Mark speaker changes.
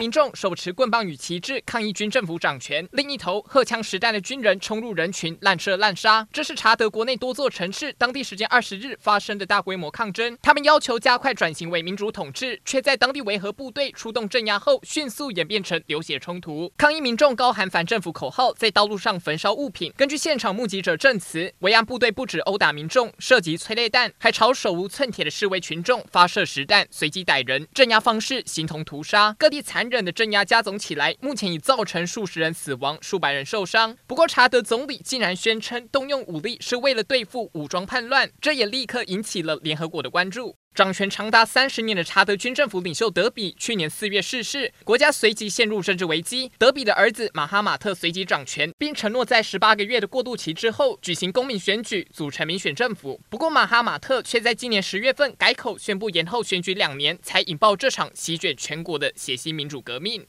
Speaker 1: 民众手持棍棒与旗帜抗议军政府掌权，另一头荷枪实弹的军人冲入人群滥射滥杀。这是查德国内多座城市当地时间二十日发生的大规模抗争，他们要求加快转型为民主统治，却在当地维和部队出动镇压后，迅速演变成流血冲突。抗议民众高喊反政府口号，在道路上焚烧物品。根据现场目击者证词，维安部队不止殴打民众，涉及催泪弹，还朝手无寸铁的示威群众发射实弹，随机逮人。镇压方式形同屠杀，各地残任的镇压加总起来，目前已造成数十人死亡、数百人受伤。不过，查德总理竟然宣称动用武力是为了对付武装叛乱，这也立刻引起了联合国的关注。掌权长达三十年的查德军政府领袖德比去年四月逝世，国家随即陷入政治危机。德比的儿子马哈马特随即掌权，并承诺在十八个月的过渡期之后举行公民选举，组成民选政府。不过，马哈马特却在今年十月份改口宣布延后选举两年，才引爆这场席卷全国的血腥民主革命。